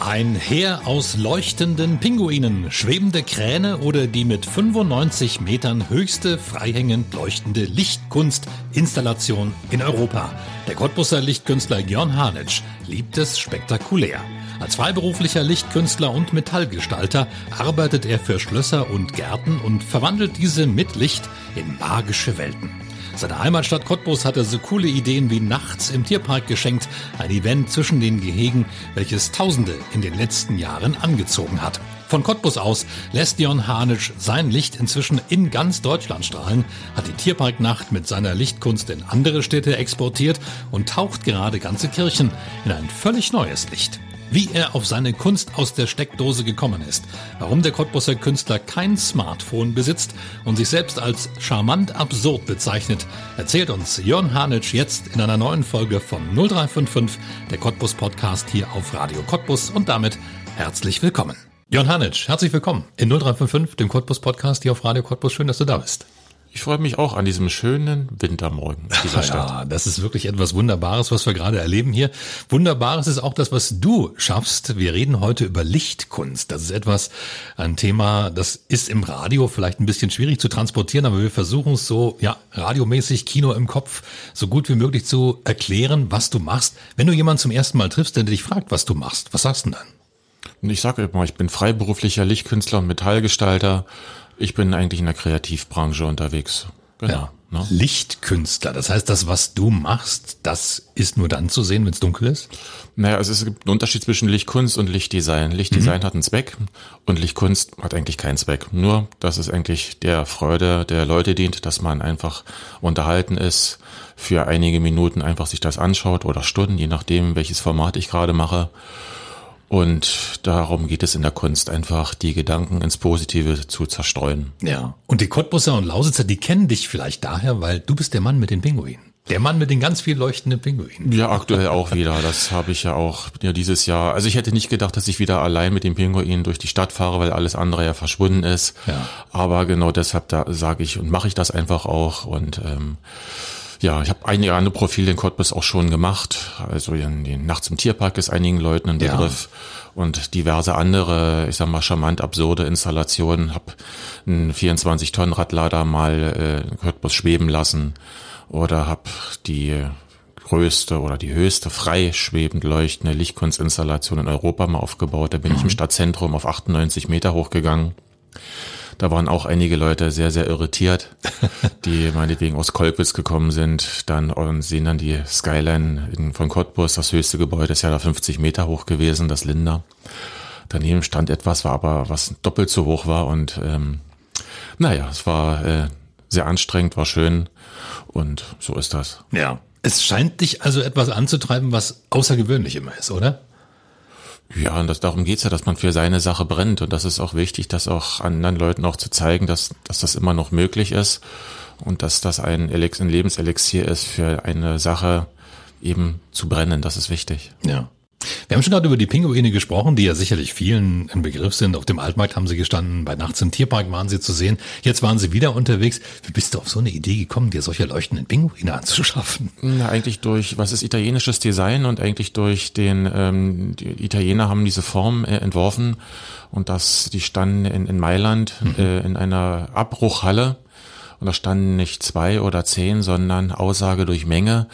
Ein Heer aus leuchtenden Pinguinen, schwebende Kräne oder die mit 95 Metern höchste freihängend leuchtende Lichtkunstinstallation in Europa. Der Cottbusser Lichtkünstler Jörn Hanitsch liebt es spektakulär. Als freiberuflicher Lichtkünstler und Metallgestalter arbeitet er für Schlösser und Gärten und verwandelt diese mit Licht in magische Welten. Seine Heimatstadt Cottbus hatte so coole Ideen wie nachts im Tierpark geschenkt, ein Event zwischen den Gehegen, welches Tausende in den letzten Jahren angezogen hat. Von Cottbus aus lässt Jon Hanitsch sein Licht inzwischen in ganz Deutschland strahlen, hat die Tierparknacht mit seiner Lichtkunst in andere Städte exportiert und taucht gerade ganze Kirchen in ein völlig neues Licht. Wie er auf seine Kunst aus der Steckdose gekommen ist, warum der Cottbusser Künstler kein Smartphone besitzt und sich selbst als charmant absurd bezeichnet, erzählt uns Jörn Hanitsch jetzt in einer neuen Folge von 0355, der Cottbus Podcast hier auf Radio Cottbus und damit herzlich willkommen. Jörn Hanitsch, herzlich willkommen in 0355, dem Cottbus Podcast hier auf Radio Cottbus. Schön, dass du da bist. Ich freue mich auch an diesem schönen Wintermorgen in dieser Stadt. Ja, das ist wirklich etwas Wunderbares, was wir gerade erleben hier. Wunderbares ist auch das, was du schaffst. Wir reden heute über Lichtkunst. Das ist etwas, ein Thema, das ist im Radio vielleicht ein bisschen schwierig zu transportieren, aber wir versuchen es so, ja, radiomäßig, Kino im Kopf, so gut wie möglich zu erklären, was du machst. Wenn du jemanden zum ersten Mal triffst, der dich fragt, was du machst, was sagst du dann? Ich sage immer, ich bin freiberuflicher Lichtkünstler und Metallgestalter ich bin eigentlich in der Kreativbranche unterwegs. Genau. Ja. Ne? Lichtkünstler, das heißt, das, was du machst, das ist nur dann zu sehen, wenn es dunkel ist? Naja, es, ist, es gibt einen Unterschied zwischen Lichtkunst und Lichtdesign. Lichtdesign mhm. hat einen Zweck und Lichtkunst hat eigentlich keinen Zweck. Nur, dass es eigentlich der Freude der Leute dient, dass man einfach unterhalten ist, für einige Minuten einfach sich das anschaut oder Stunden, je nachdem, welches Format ich gerade mache. Und darum geht es in der Kunst, einfach die Gedanken ins Positive zu zerstreuen. Ja. Und die Cottbusser und Lausitzer, die kennen dich vielleicht daher, weil du bist der Mann mit den Pinguinen. Der Mann mit den ganz viel leuchtenden Pinguinen. Ja, aktuell auch wieder. Das habe ich ja auch ja, dieses Jahr. Also ich hätte nicht gedacht, dass ich wieder allein mit den Pinguinen durch die Stadt fahre, weil alles andere ja verschwunden ist. Ja. Aber genau deshalb da sage ich und mache ich das einfach auch. Und ähm, ja, ich habe einige andere Profile in Cottbus auch schon gemacht. Also in, in Nachts im Tierpark ist einigen Leuten ein Begriff. Ja. Und diverse andere, ich sag mal, charmant absurde Installationen. Hab einen 24-Tonnen-Radlader mal äh, Cottbus schweben lassen. Oder hab die größte oder die höchste frei schwebend leuchtende Lichtkunstinstallation in Europa mal aufgebaut. Da bin mhm. ich im mhm. Stadtzentrum auf 98 Meter hochgegangen. Da waren auch einige Leute sehr, sehr irritiert, die meinetwegen aus Kolkwitz gekommen sind, dann und sehen dann die Skyline in, von Cottbus, das höchste Gebäude ist ja da 50 Meter hoch gewesen, das Linder. Daneben stand etwas, war aber was doppelt so hoch war und ähm, naja, es war äh, sehr anstrengend, war schön und so ist das. Ja. Es scheint dich also etwas anzutreiben, was außergewöhnlich immer ist, oder? Ja, und das, darum geht's ja, dass man für seine Sache brennt. Und das ist auch wichtig, das auch anderen Leuten auch zu zeigen, dass, dass das immer noch möglich ist und dass das ein, Elex, ein Lebenselixier ist, für eine Sache eben zu brennen. Das ist wichtig. Ja. Wir haben schon gerade über die Pinguine gesprochen, die ja sicherlich vielen ein Begriff sind. Auf dem Altmarkt haben sie gestanden, bei Nachts im Tierpark waren sie zu sehen. Jetzt waren sie wieder unterwegs. Wie bist du auf so eine Idee gekommen, dir solche leuchtenden Pinguine anzuschaffen? Na, eigentlich durch, was ist italienisches Design und eigentlich durch den, ähm, die Italiener haben diese Form äh, entworfen und das, die standen in, in Mailand mhm. äh, in einer Abbruchhalle und da standen nicht zwei oder zehn, sondern Aussage durch Menge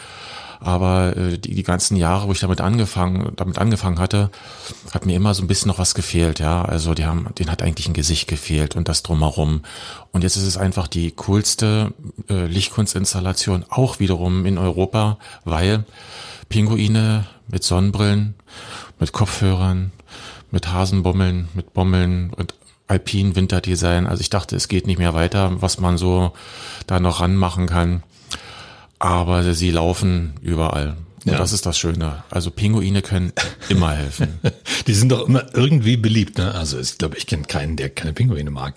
aber äh, die, die ganzen Jahre, wo ich damit angefangen, damit angefangen hatte, hat mir immer so ein bisschen noch was gefehlt, ja. Also die haben, denen hat eigentlich ein Gesicht gefehlt und das drumherum. Und jetzt ist es einfach die coolste äh, Lichtkunstinstallation, auch wiederum in Europa, weil Pinguine mit Sonnenbrillen, mit Kopfhörern, mit Hasenbommeln, mit Bommeln und Alpin Winterdesign. Also ich dachte, es geht nicht mehr weiter, was man so da noch ranmachen kann aber sie laufen überall. Und ja. das ist das Schöne. Also Pinguine können immer helfen. Die sind doch immer irgendwie beliebt, ne? Also ich glaube, ich kenne keinen, der keine Pinguine mag.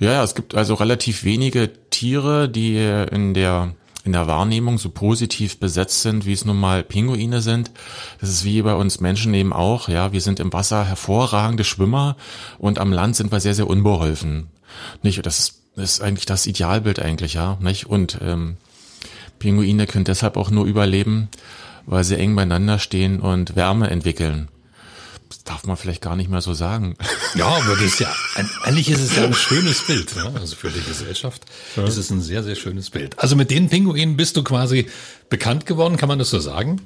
Ja, ja, es gibt also relativ wenige Tiere, die in der in der Wahrnehmung so positiv besetzt sind, wie es nun mal Pinguine sind. Das ist wie bei uns Menschen eben auch, ja, wir sind im Wasser hervorragende Schwimmer und am Land sind wir sehr, sehr unbeholfen. Nicht? Das ist, eigentlich das Idealbild eigentlich, ja, nicht? Und ähm, Pinguine können deshalb auch nur überleben, weil sie eng beieinander stehen und Wärme entwickeln das darf man vielleicht gar nicht mehr so sagen. Ja, aber das ist ja, eigentlich ist es ja ein schönes Bild, ne? also für die Gesellschaft ja. ist es ein sehr, sehr schönes Bild. Also mit den Pinguinen bist du quasi bekannt geworden, kann man das so sagen?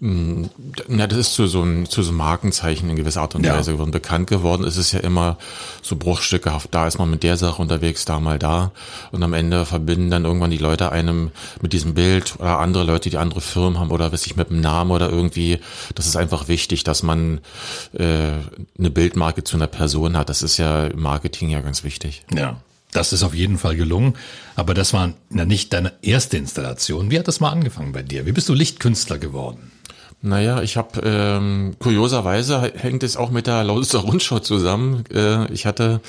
Mm, na, das ist zu so ein, zu so einem Markenzeichen in gewisser Art und ja. Weise geworden. Bekannt geworden ist es ja immer so bruchstückehaft. Da ist man mit der Sache unterwegs, da mal da. Und am Ende verbinden dann irgendwann die Leute einem mit diesem Bild oder andere Leute, die andere Firmen haben oder was ich mit dem Namen oder irgendwie. Das ist einfach wichtig, dass man äh, eine Bildmarke zu einer Person hat. Das ist ja im Marketing ja ganz wichtig. Ja. Das ist auf jeden Fall gelungen, aber das war ja nicht deine erste Installation. Wie hat das mal angefangen bei dir? Wie bist du Lichtkünstler geworden? Naja, ich habe ähm, kurioserweise hängt es auch mit der Lausitzer Rundschau zusammen. Äh, ich hatte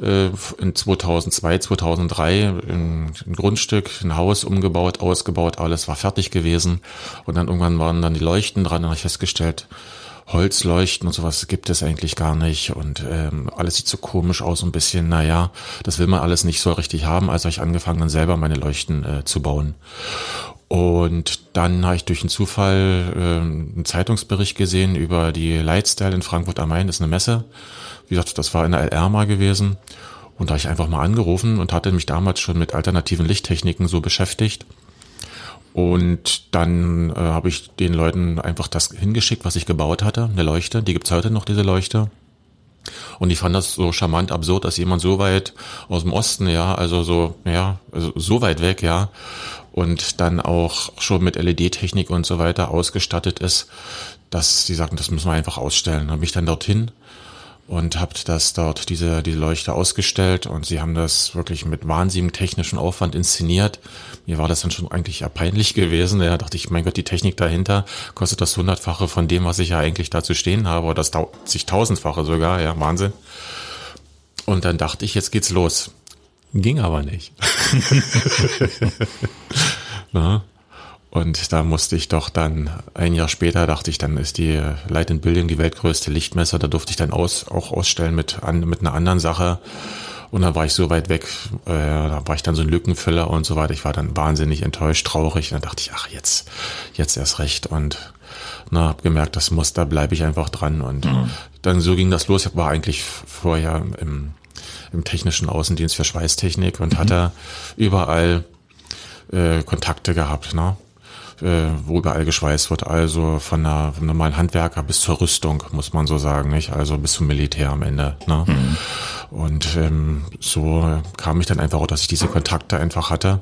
äh, in 2002, 2003 ein, ein Grundstück, ein Haus umgebaut, ausgebaut, alles war fertig gewesen und dann irgendwann waren dann die Leuchten dran und habe ich festgestellt, Holzleuchten und sowas gibt es eigentlich gar nicht und ähm, alles sieht so komisch aus, ein bisschen, naja, das will man alles nicht so richtig haben, also habe ich angefangen dann selber meine Leuchten äh, zu bauen. Und dann habe ich durch einen Zufall äh, einen Zeitungsbericht gesehen über die Lightstyle in Frankfurt am Main. Das ist eine Messe. Wie gesagt, das war in der LR mal gewesen. Und da habe ich einfach mal angerufen und hatte mich damals schon mit alternativen Lichttechniken so beschäftigt. Und dann äh, habe ich den Leuten einfach das hingeschickt, was ich gebaut hatte, eine Leuchte. Die gibt's heute noch, diese Leuchte. Und ich fand das so charmant absurd, dass jemand so weit aus dem Osten, ja, also so, ja, also so weit weg, ja, und dann auch schon mit LED-Technik und so weiter ausgestattet ist, dass sie sagten, das müssen wir einfach ausstellen. Habe mich dann dorthin und habe das dort diese diese Leuchte ausgestellt und sie haben das wirklich mit wahnsinnigem technischen Aufwand inszeniert. Mir war das dann schon eigentlich ja peinlich gewesen. Da dachte ich, mein Gott, die Technik dahinter kostet das hundertfache von dem, was ich ja eigentlich dazu stehen habe, oder das zigtausendfache sogar, ja, Wahnsinn. Und dann dachte ich, jetzt geht's los. Ging aber nicht. Na? Und da musste ich doch dann, ein Jahr später dachte ich, dann ist die Light in Building die weltgrößte Lichtmesser, da durfte ich dann aus, auch ausstellen mit, an, mit einer anderen Sache. Und dann war ich so weit weg, äh, da war ich dann so ein Lückenfüller und so weiter. Ich war dann wahnsinnig enttäuscht, traurig. Und dann dachte ich, ach, jetzt, jetzt erst recht. Und na, hab gemerkt, das muss, da bleibe ich einfach dran. Und mhm. dann so ging das los. Ich war eigentlich vorher im, im technischen Außendienst für Schweißtechnik und mhm. hatte überall äh, Kontakte gehabt, ne? äh, wo überall geschweißt wird, also von einer vom normalen Handwerker bis zur Rüstung, muss man so sagen, nicht? Also bis zum Militär am Ende. Ne? Mhm. Und ähm, so kam ich dann einfach auch, dass ich diese Kontakte einfach hatte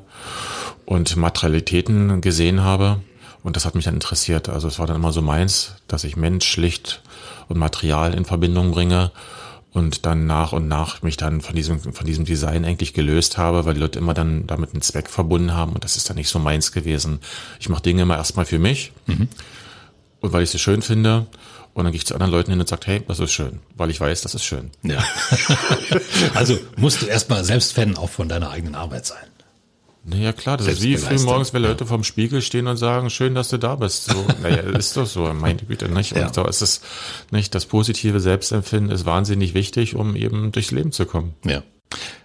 und Materialitäten gesehen habe. Und das hat mich dann interessiert. Also es war dann immer so meins, dass ich Mensch, Licht und Material in Verbindung bringe und dann nach und nach mich dann von diesem, von diesem Design eigentlich gelöst habe, weil die Leute immer dann damit einen Zweck verbunden haben und das ist dann nicht so meins gewesen. Ich mache Dinge immer erstmal für mich mhm. und weil ich sie schön finde und dann gehe ich zu anderen Leuten hin und sage, hey, das ist schön, weil ich weiß, das ist schön. Ja. also musst du erstmal selbst Fan auch von deiner eigenen Arbeit sein. Naja, klar, das ist wie früh morgens, wenn Leute ja. vorm Spiegel stehen und sagen, schön, dass du da bist. So, naja, ist doch so, meine Güte, nicht? Und ja. so ist es nicht. Das positive Selbstempfinden ist wahnsinnig wichtig, um eben durchs Leben zu kommen. Ja.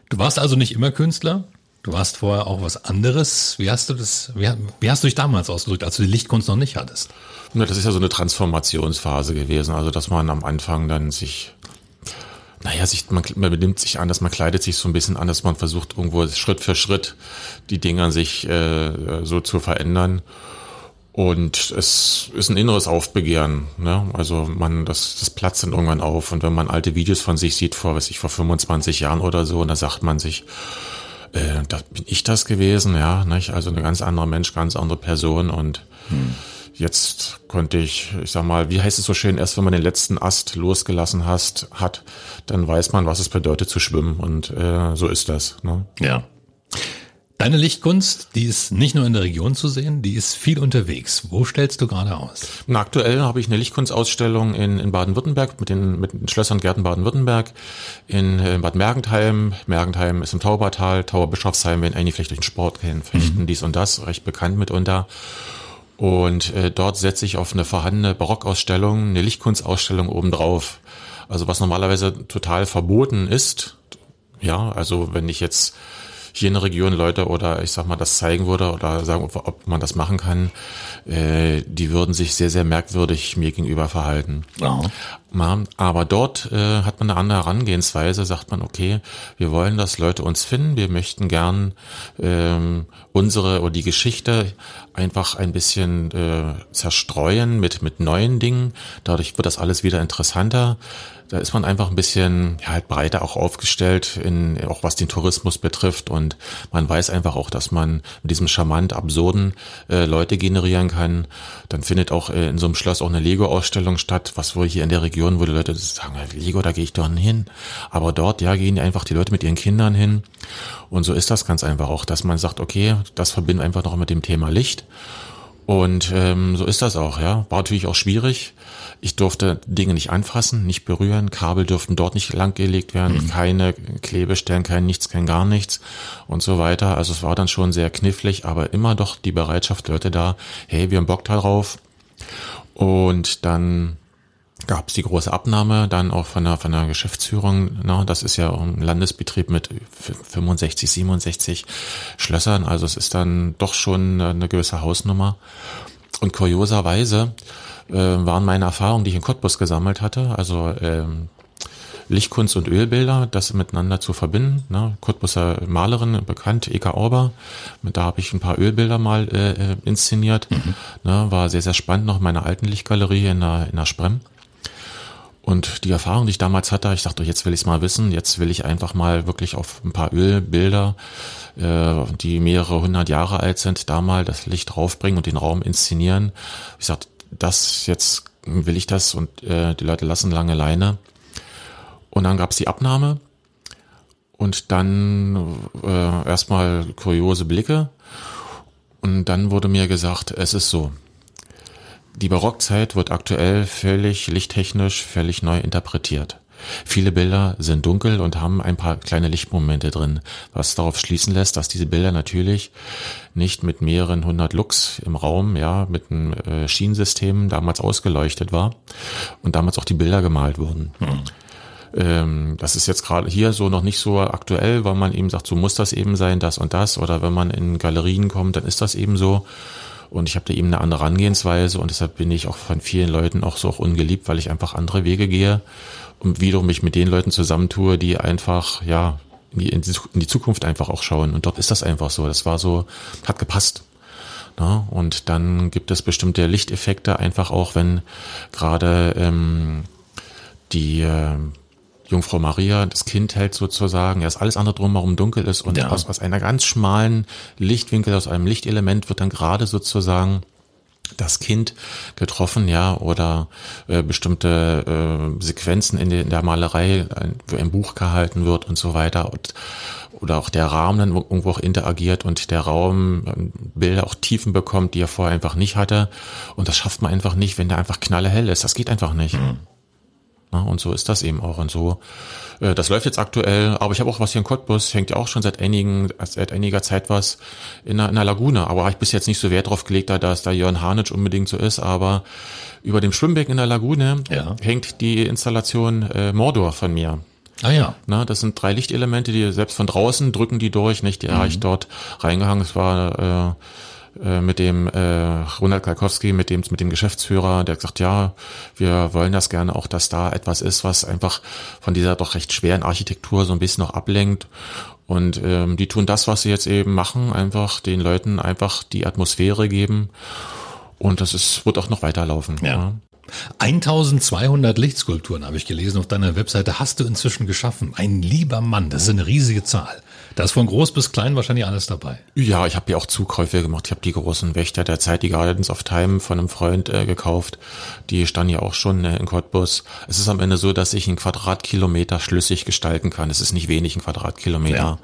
Du warst also nicht immer Künstler. Du warst vorher auch was anderes. Wie hast du das, wie, wie hast du dich damals ausgedrückt, als du die Lichtkunst noch nicht hattest? Na, das ist ja so eine Transformationsphase gewesen. Also, dass man am Anfang dann sich naja, sich, man, man benimmt sich anders, man kleidet sich so ein bisschen anders, man versucht irgendwo Schritt für Schritt die Dinge an sich äh, so zu verändern. Und es ist ein inneres Aufbegehren. Ne? Also man, das, das platzt dann irgendwann auf. Und wenn man alte Videos von sich sieht, vor, weiß ich, vor 25 Jahren oder so, und da sagt man sich, äh, da bin ich das gewesen, ja, nicht? Also eine ganz andere Mensch, ganz andere Person und hm Jetzt konnte ich, ich sag mal, wie heißt es so schön, erst wenn man den letzten Ast losgelassen hast, hat, dann weiß man, was es bedeutet zu schwimmen und äh, so ist das. Ne? Ja. Deine Lichtkunst, die ist nicht nur in der Region zu sehen, die ist viel unterwegs. Wo stellst du gerade aus? Na, aktuell habe ich eine Lichtkunstausstellung in, in Baden-Württemberg mit den, mit den Schlössern Gärten Baden-Württemberg, in, in Bad Mergentheim. Mergentheim ist im Taubertal, Tauberbischofsheim, wenn einige vielleicht durch den Sport kennen, Fechten, mhm. dies und das, recht bekannt mitunter. Und äh, dort setze ich auf eine vorhandene Barockausstellung, eine Lichtkunstausstellung obendrauf. Also was normalerweise total verboten ist. Ja, also wenn ich jetzt hier in der Region Leute oder ich sag mal das zeigen würde oder sagen, ob, ob man das machen kann, äh, die würden sich sehr, sehr merkwürdig mir gegenüber verhalten. Ja. Aber dort äh, hat man eine andere Herangehensweise, sagt man, okay, wir wollen, dass Leute uns finden, wir möchten gern ähm, unsere oder die Geschichte einfach ein bisschen äh, zerstreuen mit, mit neuen Dingen. Dadurch wird das alles wieder interessanter da ist man einfach ein bisschen ja, halt breiter auch aufgestellt, in, auch was den Tourismus betrifft. Und man weiß einfach auch, dass man mit diesem charmant absurden äh, Leute generieren kann. Dann findet auch äh, in so einem Schloss auch eine Lego-Ausstellung statt, was wohl hier in der Region, wo die Leute sagen, Lego, da gehe ich doch nicht hin. Aber dort, ja, gehen einfach die Leute mit ihren Kindern hin. Und so ist das ganz einfach auch, dass man sagt, okay, das verbindet einfach noch mit dem Thema Licht. Und ähm, so ist das auch, ja. War natürlich auch schwierig. Ich durfte Dinge nicht anfassen, nicht berühren. Kabel dürften dort nicht langgelegt werden, mhm. keine Klebestellen, kein nichts, kein gar nichts und so weiter. Also es war dann schon sehr knifflig, aber immer doch die Bereitschaft, Leute da, hey, wir haben Bock darauf. Und dann gab es die große Abnahme dann auch von der, von der Geschäftsführung. Na, das ist ja ein Landesbetrieb mit 65, 67 Schlössern. Also es ist dann doch schon eine gewisse Hausnummer. Und kurioserweise äh, waren meine Erfahrungen, die ich in Cottbus gesammelt hatte, also ähm, Lichtkunst und Ölbilder, das miteinander zu verbinden. Ne? Cottbuser Malerin, bekannt, Eka Orber. Da habe ich ein paar Ölbilder mal äh, äh inszeniert. Mhm. Ne? War sehr, sehr spannend noch in meiner alten Lichtgalerie in der, in der Sprem. Und die Erfahrung, die ich damals hatte, ich dachte, jetzt will ich es mal wissen, jetzt will ich einfach mal wirklich auf ein paar Ölbilder, äh, die mehrere hundert Jahre alt sind, da mal das Licht draufbringen und den Raum inszenieren. Ich sagte, das jetzt will ich das und äh, die Leute lassen lange Leine. Und dann gab es die Abnahme und dann äh, erstmal kuriose Blicke und dann wurde mir gesagt, es ist so, die Barockzeit wird aktuell völlig lichttechnisch völlig neu interpretiert. Viele Bilder sind dunkel und haben ein paar kleine Lichtmomente drin, was darauf schließen lässt, dass diese Bilder natürlich nicht mit mehreren hundert Lux im Raum, ja, mit einem äh, Schienensystem damals ausgeleuchtet war und damals auch die Bilder gemalt wurden. Hm. Das ist jetzt gerade hier so noch nicht so aktuell, weil man eben sagt, so muss das eben sein, das und das, oder wenn man in Galerien kommt, dann ist das eben so. Und ich habe da eben eine andere Herangehensweise und deshalb bin ich auch von vielen Leuten auch so auch ungeliebt, weil ich einfach andere Wege gehe und wiederum mich mit den Leuten zusammentue, die einfach, ja, in die, in die Zukunft einfach auch schauen. Und dort ist das einfach so. Das war so, hat gepasst. Na, und dann gibt es bestimmte Lichteffekte einfach auch, wenn gerade ähm, die äh, Jungfrau Maria das Kind hält sozusagen, ja, ist alles andere drumherum dunkel ist und ja. aus, aus einer ganz schmalen Lichtwinkel, aus einem Lichtelement wird dann gerade sozusagen das Kind getroffen, ja, oder äh, bestimmte äh, Sequenzen in, de, in der Malerei, wo ein Buch gehalten wird und so weiter und oder auch der Rahmen dann irgendwo auch interagiert und der Raum ähm, Bilder auch Tiefen bekommt, die er vorher einfach nicht hatte. Und das schafft man einfach nicht, wenn der einfach knallehell ist. Das geht einfach nicht. Mhm. Na, und so ist das eben auch. Und so, äh, das läuft jetzt aktuell, aber ich habe auch was hier in Cottbus, hängt ja auch schon seit einigen, seit einiger Zeit was in der, in der Lagune. Aber habe ich bis jetzt nicht so Wert drauf gelegt, da dass da Jörn Harnitsch unbedingt so ist, aber über dem Schwimmbecken in der Lagune ja. hängt die Installation äh, Mordor von mir. Ah ja. Na, das sind drei Lichtelemente, die selbst von draußen drücken die durch, nicht? Die mhm. habe ich dort reingehangen. Es war äh, mit dem äh, Ronald Kalkowski, mit dem mit dem Geschäftsführer, der gesagt, ja, wir wollen das gerne auch, dass da etwas ist, was einfach von dieser doch recht schweren Architektur so ein bisschen noch ablenkt. Und ähm, die tun das, was sie jetzt eben machen, einfach den Leuten einfach die Atmosphäre geben. Und das ist, wird auch noch weiterlaufen. Ja. ja. 1200 Lichtskulpturen habe ich gelesen auf deiner Webseite hast du inzwischen geschaffen. Ein lieber Mann, das ist eine riesige Zahl. Da ist von groß bis klein wahrscheinlich alles dabei. Ja, ich habe ja auch Zukäufe gemacht. Ich habe die großen Wächter der Zeit, die Gardens of Time von einem Freund äh, gekauft. Die standen ja auch schon äh, in Cottbus. Es ist am Ende so, dass ich einen Quadratkilometer schlüssig gestalten kann. Es ist nicht wenig ein Quadratkilometer. Ja.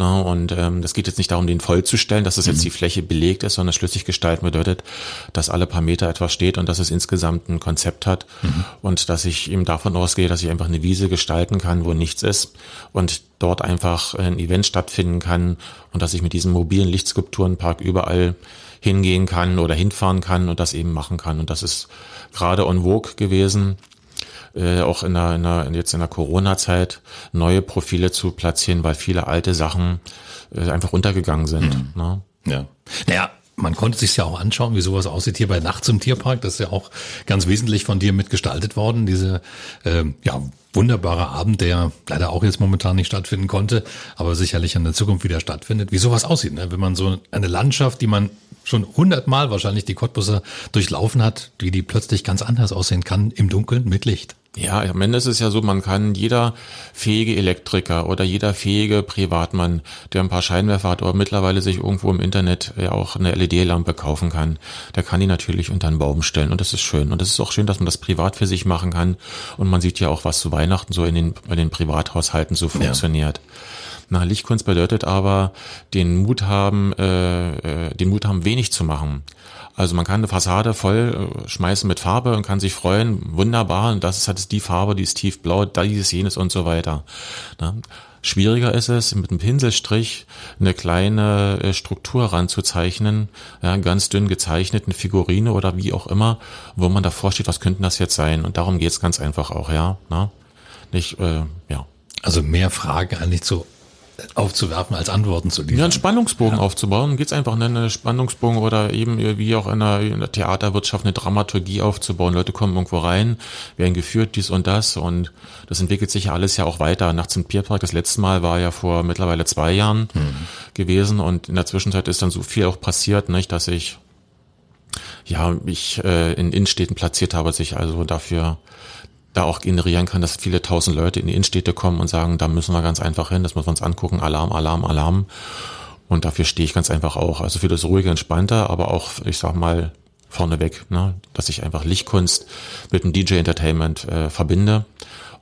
Na, und ähm, das geht jetzt nicht darum, den vollzustellen, dass das jetzt mhm. die Fläche belegt ist, sondern schlüssig gestalten bedeutet, dass alle paar Meter etwas steht und dass es insgesamt ein Konzept hat mhm. und dass ich eben davon ausgehe, dass ich einfach eine Wiese gestalten kann, wo nichts ist und dort einfach ein Event stattfinden kann und dass ich mit diesem mobilen Lichtskulpturenpark überall hingehen kann oder hinfahren kann und das eben machen kann. Und das ist gerade on vogue gewesen äh, auch in der, in der, jetzt in der Corona-Zeit neue Profile zu platzieren, weil viele alte Sachen äh, einfach untergegangen sind. Mhm. Ne? Ja. Naja, man konnte sich ja auch anschauen, wie sowas aussieht hier bei Nachts im Tierpark. Das ist ja auch ganz wesentlich von dir mitgestaltet worden. Diese ähm, ja, wunderbare Abend, der leider auch jetzt momentan nicht stattfinden konnte, aber sicherlich in der Zukunft wieder stattfindet. Wie sowas aussieht, ne? wenn man so eine Landschaft, die man schon hundertmal wahrscheinlich die Cottbusser durchlaufen hat, wie die plötzlich ganz anders aussehen kann im Dunkeln mit Licht. Ja, am Ende ist es ja so, man kann jeder fähige Elektriker oder jeder fähige Privatmann, der ein paar Scheinwerfer hat oder mittlerweile sich irgendwo im Internet ja auch eine LED-Lampe kaufen kann, der kann die natürlich unter einen Baum stellen und das ist schön. Und es ist auch schön, dass man das privat für sich machen kann und man sieht ja auch, was zu Weihnachten so in den, bei den Privathaushalten so funktioniert. Ja. Na, Lichtkunst bedeutet aber, den Mut haben, äh, äh, den Mut haben, wenig zu machen. Also man kann eine Fassade voll äh, schmeißen mit Farbe und kann sich freuen, wunderbar, und das ist halt die Farbe, die ist tiefblau, dieses, jenes und so weiter. Ne? Schwieriger ist es, mit einem Pinselstrich eine kleine äh, Struktur ranzuzeichnen, ja, ganz dünn gezeichnet, eine Figurine oder wie auch immer, wo man davor steht, was könnten das jetzt sein? Und darum geht's ganz einfach auch, ja. Ne? Nicht, äh, ja. Also mehr Fragen eigentlich zu aufzuwerfen, als Antworten zu liefern. Ja, einen Spannungsbogen ja. aufzubauen. Geht es einfach, ne, einen Spannungsbogen oder eben wie auch in der, in der, Theaterwirtschaft eine Dramaturgie aufzubauen. Leute kommen irgendwo rein, werden geführt, dies und das und das entwickelt sich ja alles ja auch weiter. Nachts im Pierpark, das letzte Mal war ja vor mittlerweile zwei Jahren mhm. gewesen und in der Zwischenzeit ist dann so viel auch passiert, nicht, dass ich ja, mich äh, in Innenstädten platziert habe, sich also dafür da auch generieren kann, dass viele tausend Leute in die Innenstädte kommen und sagen, da müssen wir ganz einfach hin, das müssen wir uns angucken, Alarm, Alarm, Alarm. Und dafür stehe ich ganz einfach auch. Also für das ruhige, entspannte, aber auch, ich sag mal, vorneweg, ne, dass ich einfach Lichtkunst mit dem DJ-Entertainment äh, verbinde.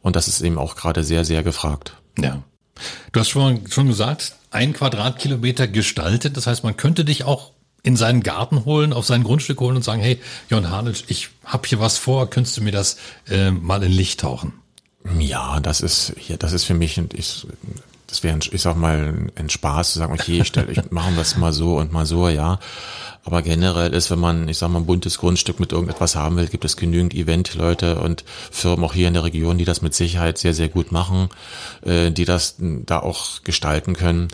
Und das ist eben auch gerade sehr, sehr gefragt. Ja. Du hast schon, schon gesagt, ein Quadratkilometer gestaltet. Das heißt, man könnte dich auch in seinen Garten holen, auf sein Grundstück holen und sagen, hey, Jon Harnisch, ich habe hier was vor, könntest du mir das äh, mal in Licht tauchen? Ja, das ist hier, das ist für mich, ich, das wäre, ich sag mal, ein Spaß zu sagen, okay, ich, stell, ich machen das mal so und mal so, ja. Aber generell ist, wenn man, ich sag mal, ein buntes Grundstück mit irgendetwas haben will, gibt es genügend Eventleute und Firmen auch hier in der Region, die das mit Sicherheit sehr, sehr gut machen, äh, die das da auch gestalten können.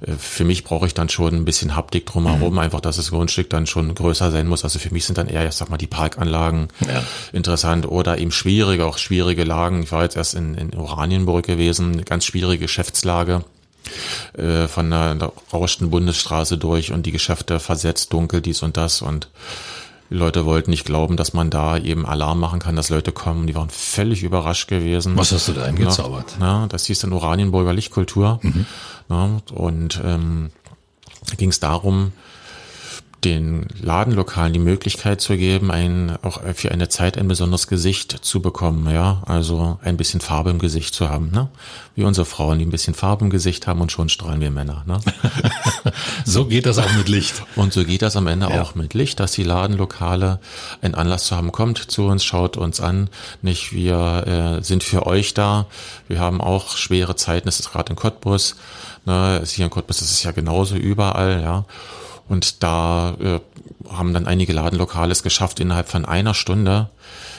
Äh, für mich brauche ich dann schon ein bisschen Haptik drumherum, mhm. einfach, dass das Grundstück dann schon größer sein muss. Also für mich sind dann eher, ich sag mal, die Parkanlagen ja. interessant oder eben schwierige, auch schwierige Lagen. Ich war jetzt erst in, in Oranienburg gewesen, eine ganz schwierige Geschäftslage äh, von einer rauschten Bundesstraße durch und die Geschäfte versetzt, dunkel, dies und das und die Leute wollten nicht glauben, dass man da eben Alarm machen kann, dass Leute kommen. Die waren völlig überrascht gewesen. Was hast du da eingezaubert? Na, das hieß dann Oranienburger Lichtkultur. Mhm. Na, und ähm, ging es darum, den Ladenlokalen die Möglichkeit zu geben, ein, auch für eine Zeit ein besonderes Gesicht zu bekommen, ja, also ein bisschen Farbe im Gesicht zu haben, ne? Wie unsere Frauen, die ein bisschen Farbe im Gesicht haben und schon strahlen wir Männer, ne? so geht das auch mit Licht. Und so geht das am Ende ja. auch mit Licht, dass die Ladenlokale einen Anlass zu haben, kommt zu uns, schaut uns an, nicht wir äh, sind für euch da, wir haben auch schwere Zeiten, das ist gerade in Cottbus, ne, hier in Cottbus ist es ja genauso überall, ja. Und da äh, haben dann einige Ladenlokale es geschafft, innerhalb von einer Stunde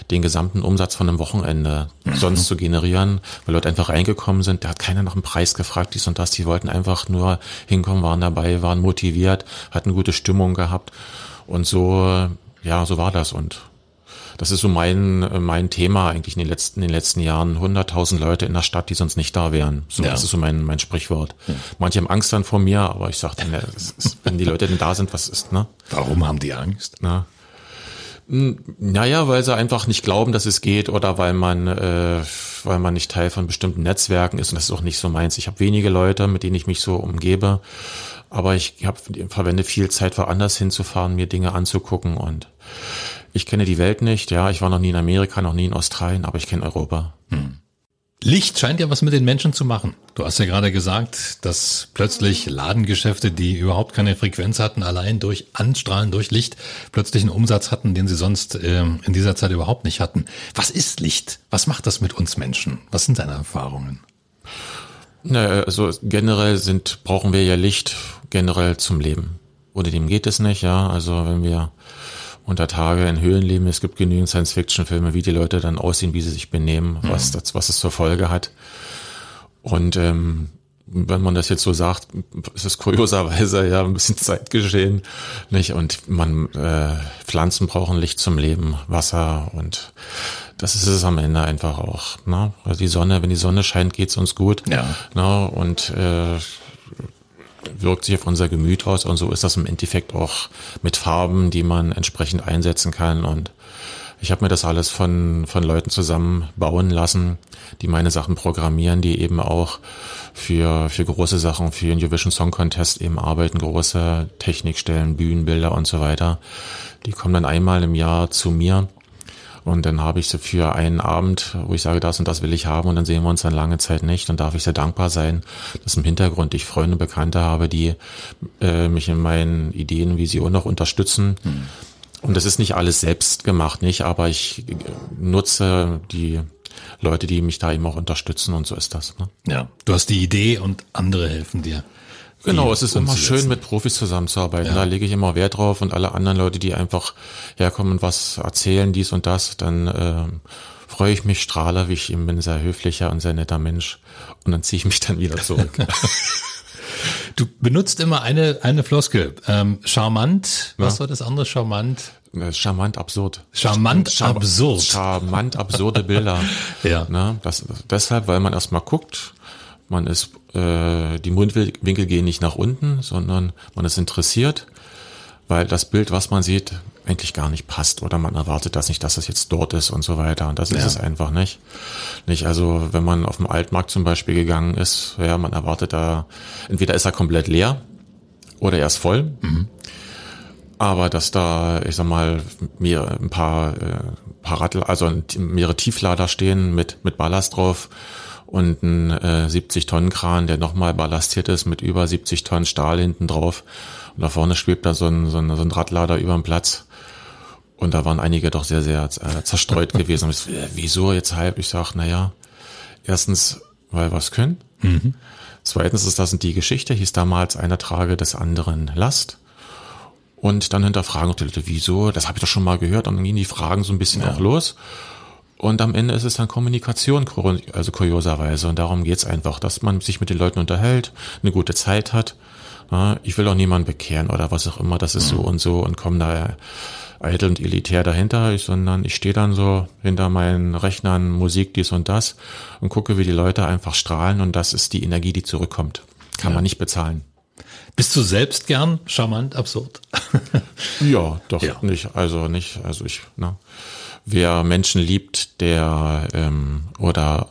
den gesamten Umsatz von einem Wochenende sonst zu generieren, weil Leute einfach reingekommen sind. Da hat keiner nach dem Preis gefragt, dies und das. Die wollten einfach nur hinkommen, waren dabei, waren motiviert, hatten gute Stimmung gehabt. Und so, ja, so war das. Und das ist so mein, mein Thema eigentlich in den letzten, in den letzten Jahren. 100.000 Leute in der Stadt, die sonst nicht da wären. So, ja. Das ist so mein, mein Sprichwort. Ja. Manche haben Angst dann vor mir, aber ich sage dann, wenn die Leute denn da sind, was ist, ne? Warum haben die Angst? Na, Naja, weil sie einfach nicht glauben, dass es geht oder weil man, äh, weil man nicht Teil von bestimmten Netzwerken ist und das ist auch nicht so meins. Ich habe wenige Leute, mit denen ich mich so umgebe, aber ich hab, verwende viel Zeit, woanders hinzufahren, mir Dinge anzugucken und ich kenne die Welt nicht. Ja, ich war noch nie in Amerika, noch nie in Australien, aber ich kenne Europa. Hm. Licht scheint ja was mit den Menschen zu machen. Du hast ja gerade gesagt, dass plötzlich Ladengeschäfte, die überhaupt keine Frequenz hatten, allein durch Anstrahlen, durch Licht, plötzlich einen Umsatz hatten, den sie sonst äh, in dieser Zeit überhaupt nicht hatten. Was ist Licht? Was macht das mit uns Menschen? Was sind deine Erfahrungen? Na, also generell sind, brauchen wir ja Licht generell zum Leben. Ohne dem geht es nicht, ja. Also wenn wir unter Tage in Höhlen leben. Es gibt genügend Science-Fiction-Filme, wie die Leute dann aussehen, wie sie sich benehmen, mhm. was, das, was es zur Folge hat. Und ähm, wenn man das jetzt so sagt, ist es kurioserweise ja ein bisschen Zeit geschehen, nicht? Und man äh, Pflanzen brauchen Licht zum Leben, Wasser und das ist es am Ende einfach auch. Ne? Also die Sonne, wenn die Sonne scheint, geht's uns gut. Ja. Ne? Und äh, wirkt sich auf unser Gemüt aus und so ist das im Endeffekt auch mit Farben, die man entsprechend einsetzen kann und ich habe mir das alles von, von Leuten zusammen bauen lassen, die meine Sachen programmieren, die eben auch für, für große Sachen, für den Eurovision Song Contest eben arbeiten, große Technikstellen, Bühnenbilder und so weiter. Die kommen dann einmal im Jahr zu mir und dann habe ich sie für einen Abend, wo ich sage, das und das will ich haben und dann sehen wir uns dann lange Zeit nicht. Dann darf ich sehr dankbar sein, dass im Hintergrund ich Freunde, Bekannte habe, die äh, mich in meinen Ideen, Visionen noch unterstützen. Mhm. Und das ist nicht alles selbst gemacht, nicht, aber ich nutze die Leute, die mich da eben auch unterstützen und so ist das. Ne? Ja, du hast die Idee und andere helfen dir. Genau, es ist immer schön, mit Profis zusammenzuarbeiten. Ja. Da lege ich immer Wert drauf und alle anderen Leute, die einfach herkommen und was erzählen, dies und das, dann äh, freue ich mich, strahle, wie ich eben bin, sehr höflicher und sehr netter Mensch. Und dann ziehe ich mich dann wieder zurück. du benutzt immer eine, eine Floskel. Ähm, charmant, was ja. war das andere? Charmant? Äh, charmant absurd. Charmant Char absurd. Charmant absurde Bilder. ja. Ne? Das, deshalb, weil man erstmal guckt, man ist, äh, die Mundwinkel gehen nicht nach unten, sondern man ist interessiert, weil das Bild, was man sieht, eigentlich gar nicht passt oder man erwartet das nicht, dass das jetzt dort ist und so weiter. Und das ja. ist es einfach nicht. Nicht, also wenn man auf dem Altmarkt zum Beispiel gegangen ist, ja, man erwartet da, entweder ist er komplett leer oder er ist voll. Mhm. Aber dass da, ich sag mal, mir ein paar, äh, paar Rattel, also mehrere Tieflader stehen mit, mit Ballast drauf und ein äh, 70-Tonnen-Kran, der nochmal ballastiert ist mit über 70 Tonnen Stahl hinten drauf. Und da vorne schwebt da so ein, so ein, so ein Radlader über dem Platz. Und da waren einige doch sehr, sehr äh, zerstreut gewesen. Und ich, äh, wieso jetzt halb? Ich sag, naja, erstens, weil wir es können. Mhm. Zweitens ist das die Geschichte, hieß damals einer trage des anderen Last. Und dann hinterfragen die Leute, wieso? Das habe ich doch schon mal gehört. Und dann gehen die Fragen so ein bisschen ja. auch los. Und am Ende ist es dann Kommunikation, also kurioserweise. Und darum geht's einfach, dass man sich mit den Leuten unterhält, eine gute Zeit hat. Ich will auch niemanden bekehren oder was auch immer, das ist mhm. so und so und komme da eitel und elitär dahinter, sondern ich stehe dann so hinter meinen Rechnern, Musik, dies und das und gucke, wie die Leute einfach strahlen und das ist die Energie, die zurückkommt. Kann ja. man nicht bezahlen. Bist du selbst gern charmant, absurd? ja, doch ja. nicht. Also nicht, also ich, ne wer Menschen liebt, der ähm, oder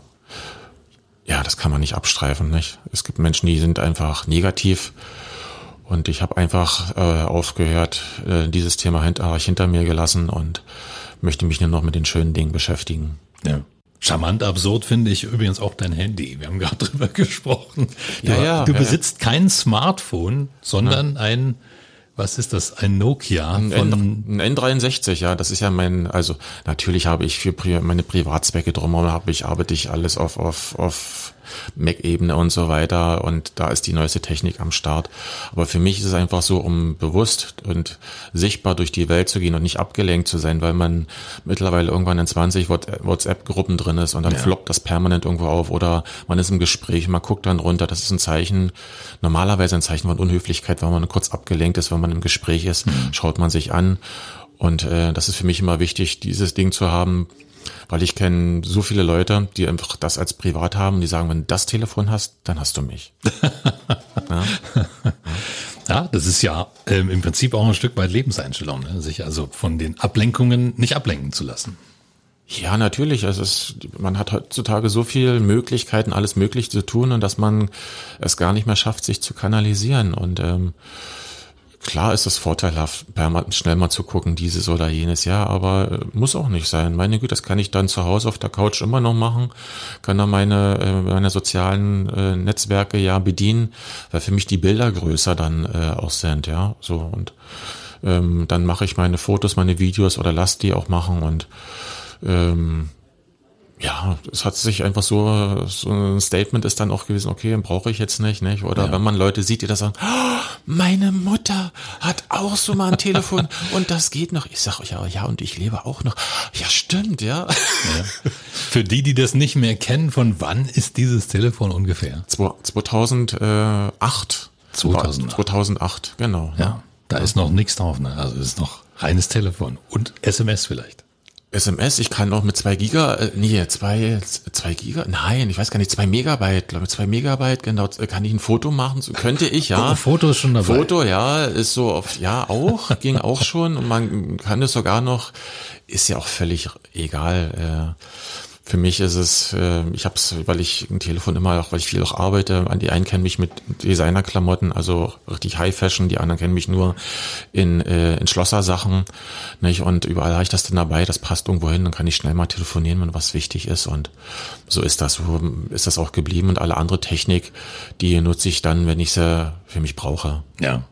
ja, das kann man nicht abstreifen. Nicht? Es gibt Menschen, die sind einfach negativ. Und ich habe einfach äh, aufgehört, äh, dieses Thema hinter, hinter mir gelassen und möchte mich nur noch mit den schönen Dingen beschäftigen. Ja. Charmant absurd finde ich übrigens auch dein Handy. Wir haben gerade drüber gesprochen. Du, ja, ja, du besitzt ja. kein Smartphone, sondern ein was ist das? Ein Nokia? Ein, N, ein N63, ja. Das ist ja mein, also natürlich habe ich für meine Privatzwecke drumherum, habe ich, arbeite ich alles auf, auf, auf Mac-Ebene und so weiter und da ist die neueste Technik am Start. Aber für mich ist es einfach so, um bewusst und sichtbar durch die Welt zu gehen und nicht abgelenkt zu sein, weil man mittlerweile irgendwann in 20 WhatsApp-Gruppen drin ist und dann ja. floppt das permanent irgendwo auf oder man ist im Gespräch, man guckt dann runter. Das ist ein Zeichen, normalerweise ein Zeichen von Unhöflichkeit, weil man kurz abgelenkt ist, wenn man im Gespräch ist, mhm. schaut man sich an. Und äh, das ist für mich immer wichtig, dieses Ding zu haben, weil ich kenne so viele Leute, die einfach das als privat haben, die sagen, wenn du das Telefon hast, dann hast du mich. ja. ja. Das ist ja ähm, im Prinzip auch ein Stück weit Lebenseinstellung, ne? sich also von den Ablenkungen nicht ablenken zu lassen. Ja, natürlich. Es ist, man hat heutzutage so viele Möglichkeiten, alles möglich zu tun und dass man es gar nicht mehr schafft, sich zu kanalisieren. Und ähm, klar ist es vorteilhaft, permanent schnell mal zu gucken, dieses oder jenes, ja, aber äh, muss auch nicht sein. Meine Güte, das kann ich dann zu Hause auf der Couch immer noch machen, kann dann meine, äh, meine sozialen äh, Netzwerke ja bedienen, weil für mich die Bilder größer dann auch sind, ja. So und ähm, dann mache ich meine Fotos, meine Videos oder lass die auch machen und ähm, ja, es hat sich einfach so, so ein Statement ist dann auch gewesen, okay, brauche ich jetzt nicht, nicht? Oder ja. wenn man Leute sieht, die da sagen, oh, meine Mutter hat auch so mal ein Telefon und das geht noch. Ich sage, ja, ja, und ich lebe auch noch. Ja, stimmt, ja. ja. Für die, die das nicht mehr kennen, von wann ist dieses Telefon ungefähr? 2008. 2008. 2008, genau. Ja, da ist noch nichts drauf, ne? Also es ist noch reines Telefon und SMS vielleicht. SMS, ich kann auch mit zwei Giga, äh, nee, zwei, zwei Giga, nein, ich weiß gar nicht, zwei Megabyte, glaube ich, zwei Megabyte, genau, kann ich ein Foto machen? Könnte ich, ja. Foto ist schon dabei. Foto, ja, ist so auf, ja, auch, ging auch schon und man kann es sogar noch, ist ja auch völlig egal, äh, für mich ist es, äh, ich habe es, weil ich ein Telefon immer, auch weil ich viel auch arbeite, die einen kennen mich mit Designerklamotten, also richtig High Fashion, die anderen kennen mich nur in, äh, in Schlossersachen, nicht? Und überall habe ich das dann dabei, das passt irgendwo hin, dann kann ich schnell mal telefonieren, wenn was wichtig ist und so ist das, so ist das auch geblieben und alle andere Technik, die nutze ich dann, wenn ich sie für mich brauche. Ja.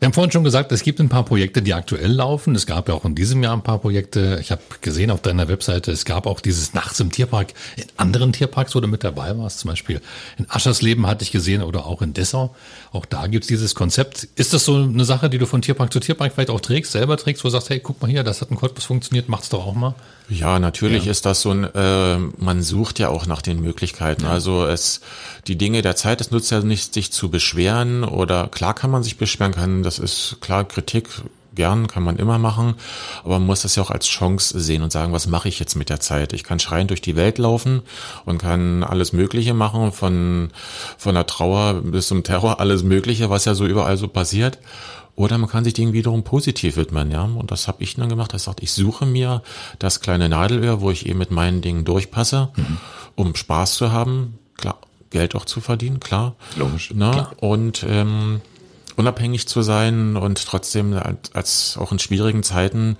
Wir haben vorhin schon gesagt, es gibt ein paar Projekte, die aktuell laufen. Es gab ja auch in diesem Jahr ein paar Projekte. Ich habe gesehen auf deiner Webseite, es gab auch dieses Nachts im Tierpark in anderen Tierparks, wo du mit dabei warst. Zum Beispiel in Aschersleben hatte ich gesehen oder auch in Dessau. Auch da gibt's dieses Konzept. Ist das so eine Sache, die du von Tierpark zu Tierpark vielleicht auch trägst, selber trägst, wo du sagst, hey, guck mal hier, das hat ein Cottbus funktioniert, macht's doch auch mal? Ja, natürlich ja. ist das so ein, äh, man sucht ja auch nach den Möglichkeiten. Ja. Also es, die Dinge der Zeit, es nutzt ja nicht, sich zu beschweren oder klar kann man sich beschweren, kann, das ist klar Kritik, gern, kann man immer machen, aber man muss das ja auch als Chance sehen und sagen, was mache ich jetzt mit der Zeit? Ich kann schreien durch die Welt laufen und kann alles Mögliche machen, von, von der Trauer bis zum Terror, alles Mögliche, was ja so überall so passiert. Oder man kann sich Dingen wiederum positiv widmen, ja. Und das habe ich dann gemacht. Ich sagte, ich suche mir das kleine Nadelöhr, wo ich eben mit meinen Dingen durchpasse, mhm. um Spaß zu haben, klar, Geld auch zu verdienen, klar. Logisch. Na, klar. Und ähm, unabhängig zu sein und trotzdem als, als auch in schwierigen Zeiten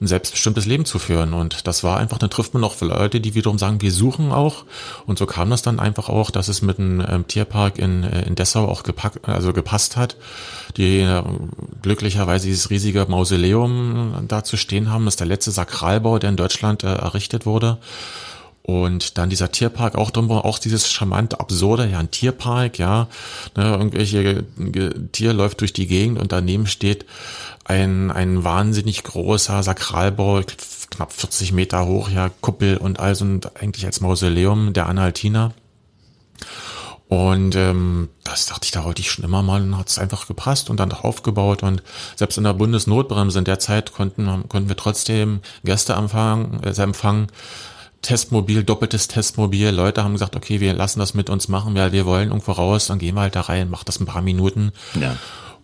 ein selbstbestimmtes Leben zu führen. Und das war einfach, dann trifft man auch Leute, die wiederum sagen, wir suchen auch. Und so kam das dann einfach auch, dass es mit einem ähm, Tierpark in, äh, in Dessau auch gepackt, also gepasst hat. Die äh, glücklicherweise dieses riesige Mausoleum da zu stehen haben. Das ist der letzte Sakralbau, der in Deutschland äh, errichtet wurde. Und dann dieser Tierpark auch drum, auch dieses charmante, absurde, ja, ein Tierpark, ja, ne, irgendwelche Tier läuft durch die Gegend und daneben steht ein, ein wahnsinnig großer Sakralbau, knapp 40 Meter hoch, ja, Kuppel und also und eigentlich als Mausoleum der Anhaltiner. Und ähm, das dachte ich, da wollte ich schon immer mal und hat es einfach gepasst und dann aufgebaut. Und selbst in der Bundesnotbremse in der Zeit konnten, konnten wir trotzdem Gäste empfangen, äh, empfangen Testmobil, doppeltes Testmobil. Leute haben gesagt, okay, wir lassen das mit uns machen, weil wir wollen irgendwo raus, dann gehen wir halt da rein, macht das ein paar Minuten. Ja.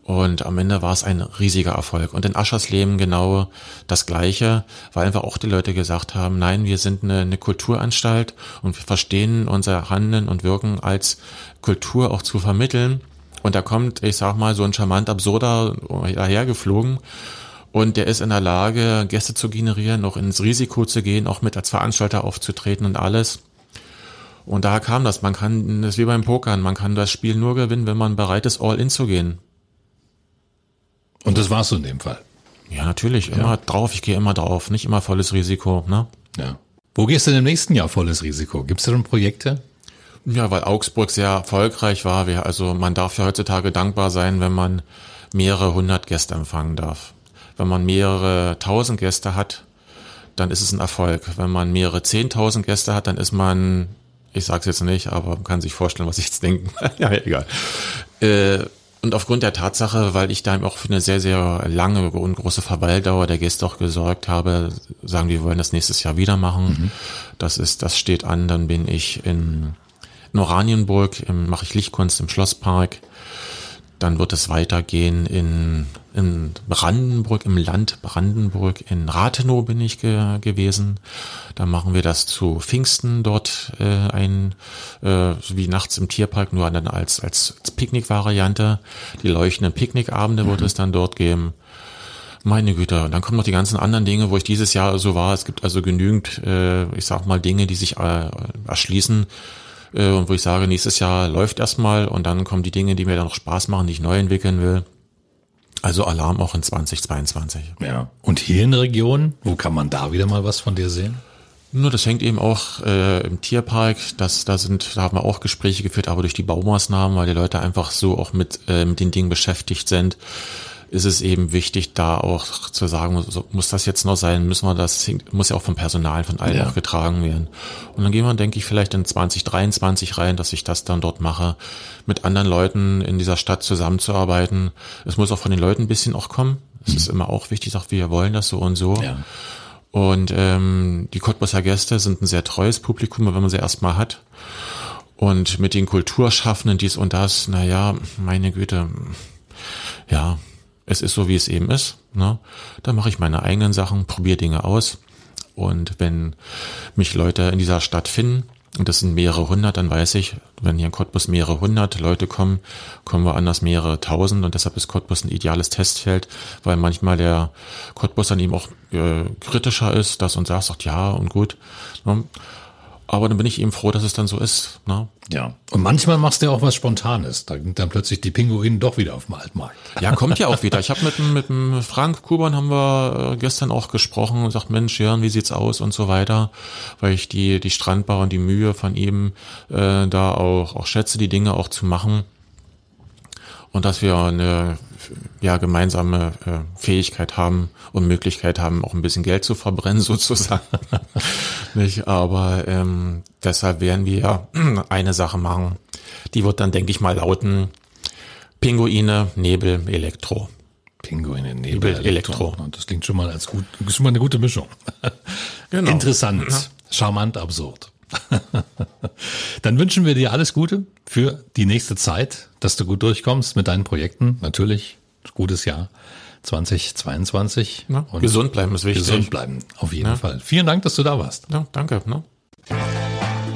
Und am Ende war es ein riesiger Erfolg. Und in Aschersleben genau das Gleiche, weil einfach auch die Leute gesagt haben, nein, wir sind eine, eine Kulturanstalt und wir verstehen unser Handeln und Wirken als Kultur auch zu vermitteln. Und da kommt, ich sag mal, so ein charmant absurder dahergeflogen und der ist in der Lage, Gäste zu generieren, auch ins Risiko zu gehen, auch mit als Veranstalter aufzutreten und alles. Und da kam das. Man kann, das ist wie beim Pokern, man kann das Spiel nur gewinnen, wenn man bereit ist, all in zu gehen. Und das warst du in dem Fall? Ja, natürlich. Immer ja. drauf. Ich gehe immer drauf. Nicht immer volles Risiko, ne? Ja. Wo gehst du denn im nächsten Jahr volles Risiko? Gibt es da schon Projekte? Ja, weil Augsburg sehr erfolgreich war. Also man darf ja heutzutage dankbar sein, wenn man mehrere hundert Gäste empfangen darf. Wenn man mehrere tausend Gäste hat, dann ist es ein Erfolg. Wenn man mehrere zehntausend Gäste hat, dann ist man, ich sage es jetzt nicht, aber man kann sich vorstellen, was ich jetzt denke. ja, egal. Äh, und aufgrund der Tatsache, weil ich da auch für eine sehr, sehr lange und große Verweildauer der Gäste auch gesorgt habe, sagen, wir wollen das nächstes Jahr wieder machen. Mhm. Das ist, das steht an. Dann bin ich in, in Oranienburg, mache ich Lichtkunst im Schlosspark Dann wird es weitergehen in, in Brandenburg, im Land Brandenburg, in Rathenow bin ich ge gewesen. Da machen wir das zu Pfingsten dort äh, ein, äh, wie nachts im Tierpark, nur dann als, als, als Picknick-Variante. Die leuchtenden Picknickabende mhm. wird es dann dort geben. Meine Güte, und dann kommen noch die ganzen anderen Dinge, wo ich dieses Jahr so war. Es gibt also genügend, äh, ich sag mal, Dinge, die sich äh, erschließen äh, und wo ich sage, nächstes Jahr läuft erstmal und dann kommen die Dinge, die mir dann noch Spaß machen, die ich neu entwickeln will. Also Alarm auch in 2022. Ja. Und hier in der Region, wo kann man da wieder mal was von dir sehen? Nur das hängt eben auch äh, im Tierpark, das, da sind, da haben wir auch Gespräche geführt, aber durch die Baumaßnahmen, weil die Leute einfach so auch mit, äh, mit den Dingen beschäftigt sind, ist es eben wichtig, da auch zu sagen, muss, muss das jetzt noch sein, müssen wir das, muss ja auch vom Personal, von allen ja. auch getragen werden. Und dann gehen wir, denke ich, vielleicht in 2023 rein, dass ich das dann dort mache, mit anderen Leuten in dieser Stadt zusammenzuarbeiten. Es muss auch von den Leuten ein bisschen auch kommen. Es mhm. ist immer auch wichtig, sagt, wir wollen das so und so. Ja. Und ähm, die Cottbusser Gäste sind ein sehr treues Publikum, wenn man sie erstmal hat. Und mit den Kulturschaffenden dies und das, naja, meine Güte, ja, es ist so, wie es eben ist. Ne? Da mache ich meine eigenen Sachen, probiere Dinge aus. Und wenn mich Leute in dieser Stadt finden, und das sind mehrere hundert, dann weiß ich, wenn hier in Cottbus mehrere hundert Leute kommen, kommen woanders mehrere tausend und deshalb ist Cottbus ein ideales Testfeld, weil manchmal der Cottbus dann eben auch äh, kritischer ist, das und sagt, sagt ja und gut. Ne? Aber dann bin ich eben froh, dass es dann so ist. Ne? Ja. Und manchmal machst du ja auch was Spontanes. Da sind dann plötzlich die Pinguinen doch wieder auf dem Altmarkt. Ja, kommt ja auch wieder. Ich habe mit, mit dem Frank Kuban haben wir äh, gestern auch gesprochen und sagt, Mensch, Jörn, wie sieht's aus und so weiter. Weil ich die, die Strandbau und die Mühe von ihm äh, da auch, auch schätze, die Dinge auch zu machen. Und dass wir eine ja, gemeinsame äh, Fähigkeit haben und Möglichkeit haben, auch ein bisschen Geld zu verbrennen sozusagen. Nicht? Aber ähm, deshalb werden wir eine Sache machen. Die wird dann, denke ich mal, lauten Pinguine, Nebel, Elektro. Pinguine, Nebel, Nebel Elektro. Elektro. Das klingt schon mal als gut, schon mal eine gute Mischung. Genau. Interessant, ja. charmant, absurd. Dann wünschen wir dir alles Gute für die nächste Zeit, dass du gut durchkommst mit deinen Projekten. Natürlich, gutes Jahr 2022. Ja, gesund bleiben ist wichtig. Gesund bleiben, auf jeden ja. Fall. Vielen Dank, dass du da warst. Ja, danke. Ne?